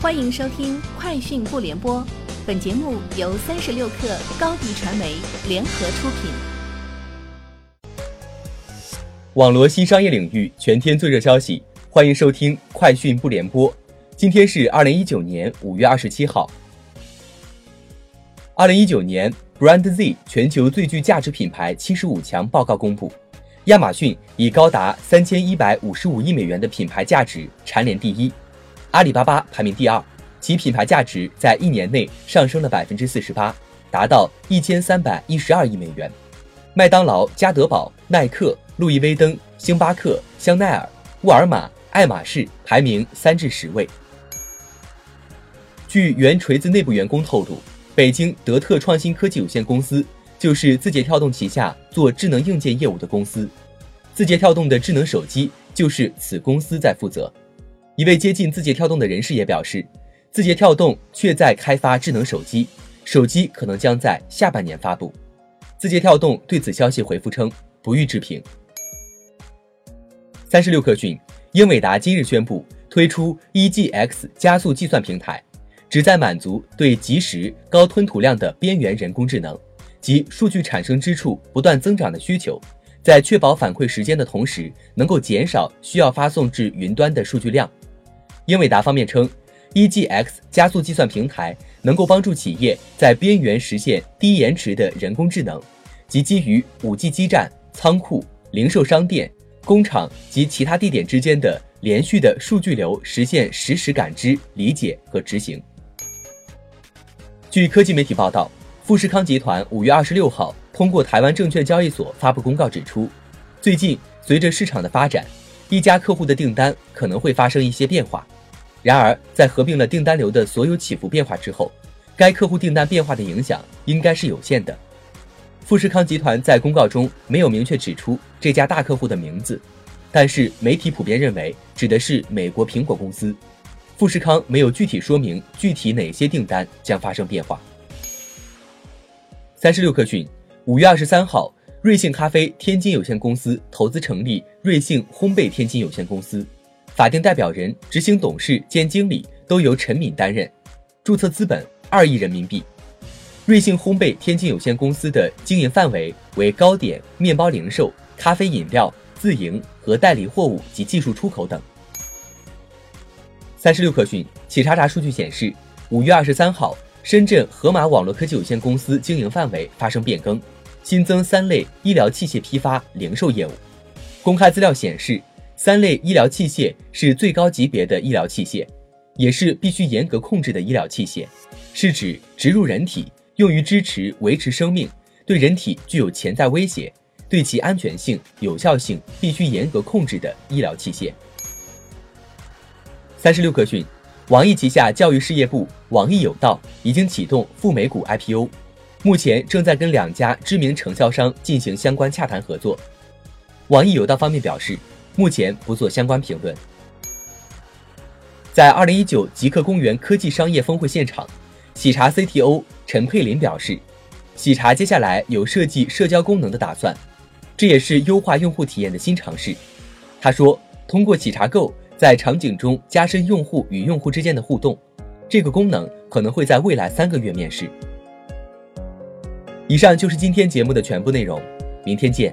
欢迎收听《快讯不联播》，本节目由三十六克高低传媒联合出品。网罗新商业领域全天最热消息，欢迎收听《快讯不联播》。今天是二零一九年五月二十七号。二零一九年 Brand Z 全球最具价值品牌七十五强报告公布，亚马逊以高达三千一百五十五亿美元的品牌价值蝉联第一，阿里巴巴排名第二，其品牌价值在一年内上升了百分之四十八，达到一千三百一十二亿美元。麦当劳、加德堡、耐克、路易威登、星巴克、香奈儿、沃尔玛、爱马仕排名三至十位。据原锤子内部员工透露。北京德特创新科技有限公司就是字节跳动旗下做智能硬件业务的公司，字节跳动的智能手机就是此公司在负责。一位接近字节跳动的人士也表示，字节跳动确在开发智能手机，手机可能将在下半年发布。字节跳动对此消息回复称不予置评。三十六氪讯，英伟达今日宣布推出 EGX 加速计算平台。旨在满足对即时高吞吐量的边缘人工智能及数据产生之处不断增长的需求，在确保反馈时间的同时，能够减少需要发送至云端的数据量。英伟达方面称，EGX 加速计算平台能够帮助企业在边缘实现低延迟的人工智能，及基于 5G 基站、仓库、零售商店、工厂及其他地点之间的连续的数据流，实现实时感知、理解和执行。据科技媒体报道，富士康集团五月二十六号通过台湾证券交易所发布公告指出，最近随着市场的发展，一家客户的订单可能会发生一些变化。然而，在合并了订单流的所有起伏变化之后，该客户订单变化的影响应该是有限的。富士康集团在公告中没有明确指出这家大客户的名字，但是媒体普遍认为指的是美国苹果公司。富士康没有具体说明具体哪些订单将发生变化。三十六氪讯，五月二十三号，瑞幸咖啡天津有限公司投资成立瑞幸烘焙天津有限公司，法定代表人、执行董事兼经理都由陈敏担任，注册资本二亿人民币。瑞幸烘焙天津有限公司的经营范围为糕点、面包零售、咖啡饮料、自营和代理货物及技术出口等。三十六氪讯，企查查数据显示，五月二十三号，深圳盒马网络科技有限公司经营范围发生变更，新增三类医疗器械批发零售业务。公开资料显示，三类医疗器械是最高级别的医疗器械，也是必须严格控制的医疗器械，是指植入人体用于支持维持生命，对人体具有潜在威胁，对其安全性、有效性必须严格控制的医疗器械。三十六氪讯，网易旗下教育事业部网易有道已经启动赴美股 IPO，目前正在跟两家知名承销商进行相关洽谈合作。网易有道方面表示，目前不做相关评论。在二零一九极客公园科技商业峰会现场，喜茶 CTO 陈佩林表示，喜茶接下来有设计社交功能的打算，这也是优化用户体验的新尝试。他说，通过喜茶购。在场景中加深用户与用户之间的互动，这个功能可能会在未来三个月面世。以上就是今天节目的全部内容，明天见。